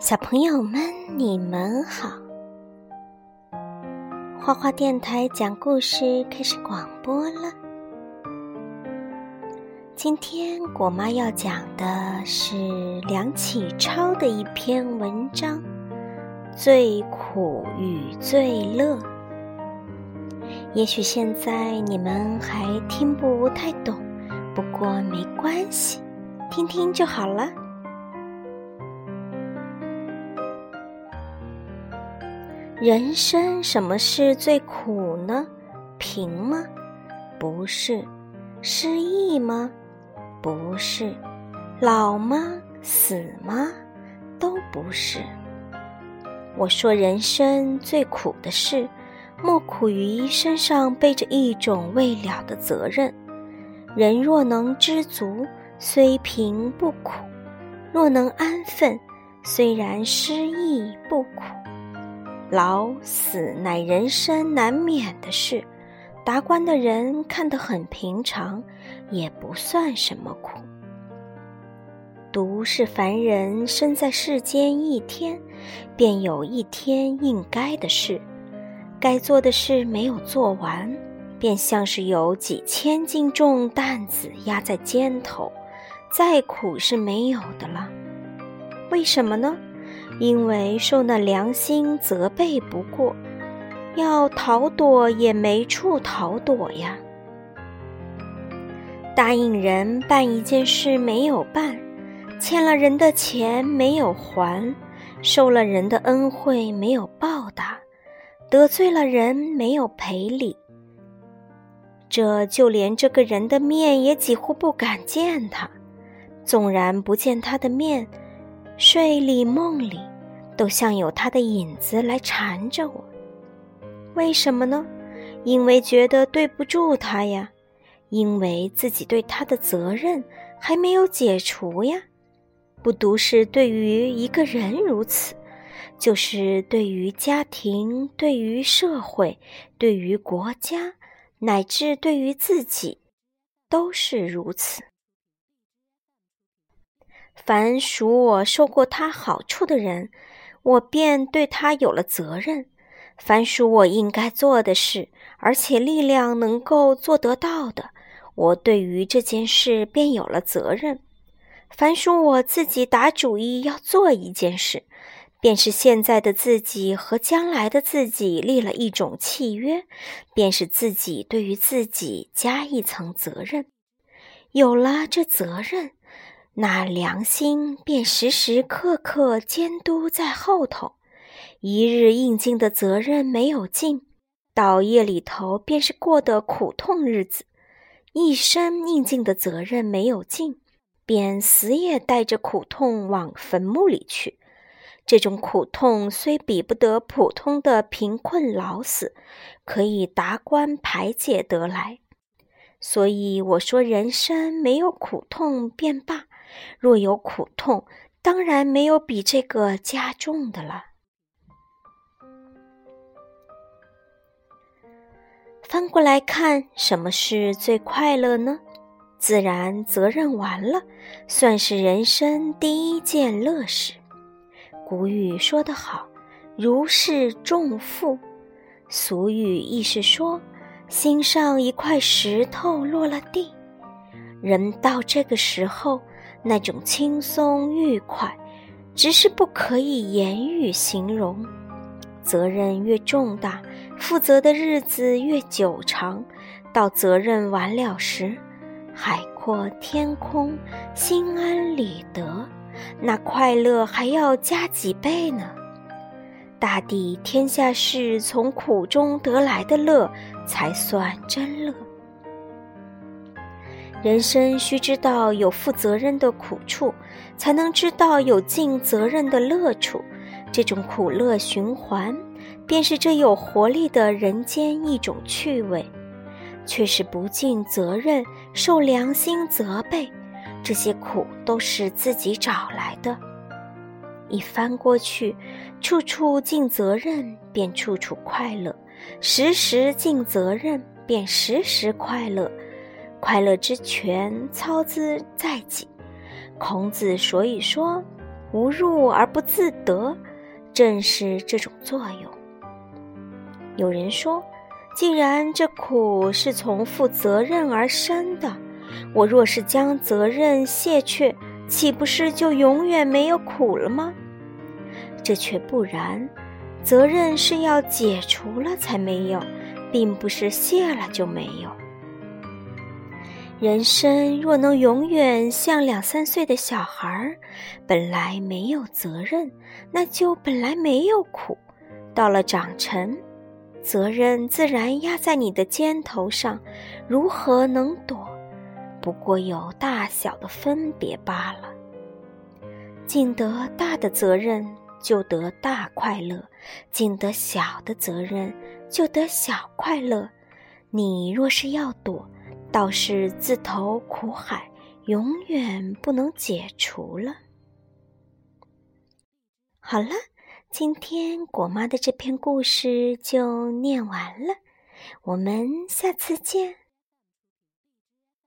小朋友们，你们好！花花电台讲故事开始广播了。今天果妈要讲的是梁启超的一篇文章《最苦与最乐》。也许现在你们还听不太懂，不过没关系，听听就好了。人生什么是最苦呢？贫吗？不是。失意吗？不是。老吗？死吗？都不是。我说，人生最苦的事，莫苦于身上背着一种未了的责任。人若能知足，虽贫不苦；若能安分，虽然失意不苦。老死乃人生难免的事，达观的人看得很平常，也不算什么苦。独是凡人生在世间一天，便有一天应该的事，该做的事没有做完，便像是有几千斤重担子压在肩头，再苦是没有的了。为什么呢？因为受那良心责备不过，要逃躲也没处逃躲呀。答应人办一件事没有办，欠了人的钱没有还，受了人的恩惠没有报答，得罪了人没有赔礼，这就连这个人的面也几乎不敢见他。纵然不见他的面。睡里梦里，都像有他的影子来缠着我。为什么呢？因为觉得对不住他呀，因为自己对他的责任还没有解除呀。不独是对于一个人如此，就是对于家庭、对于社会、对于国家，乃至对于自己，都是如此。凡属我受过他好处的人，我便对他有了责任；凡属我应该做的事，而且力量能够做得到的，我对于这件事便有了责任；凡属我自己打主意要做一件事，便是现在的自己和将来的自己立了一种契约，便是自己对于自己加一层责任。有了这责任。那良心便时时刻刻监督在后头，一日应尽的责任没有尽，到夜里头便是过的苦痛日子；一生应尽的责任没有尽，便死也带着苦痛往坟墓里去。这种苦痛虽比不得普通的贫困老死，可以达观排解得来。所以我说，人生没有苦痛便罢。若有苦痛，当然没有比这个加重的了。翻过来看，什么是最快乐呢？自然责任完了，算是人生第一件乐事。古语说得好：“如释重负。”俗语亦是说：“心上一块石头落了地。”人到这个时候。那种轻松愉快，只是不可以言语形容。责任越重大，负责的日子越久长。到责任完了时，海阔天空，心安理得，那快乐还要加几倍呢。大抵天下事从苦中得来的乐，才算真乐。人生需知道有负责任的苦处，才能知道有尽责任的乐处。这种苦乐循环，便是这有活力的人间一种趣味。却是不尽责任，受良心责备，这些苦都是自己找来的。一翻过去，处处尽责任，便处处快乐；时时尽责任，便时时快乐。快乐之泉操之在己。孔子所以说“无入而不自得”，正是这种作用。有人说，既然这苦是从负责任而生的，我若是将责任卸去，岂不是就永远没有苦了吗？这却不然，责任是要解除了才没有，并不是卸了就没有。人生若能永远像两三岁的小孩，本来没有责任，那就本来没有苦。到了长成，责任自然压在你的肩头上，如何能躲？不过有大小的分别罢了。尽得大的责任，就得大快乐；尽得小的责任，就得小快乐。你若是要躲，倒是自投苦海，永远不能解除了。好了，今天果妈的这篇故事就念完了，我们下次见。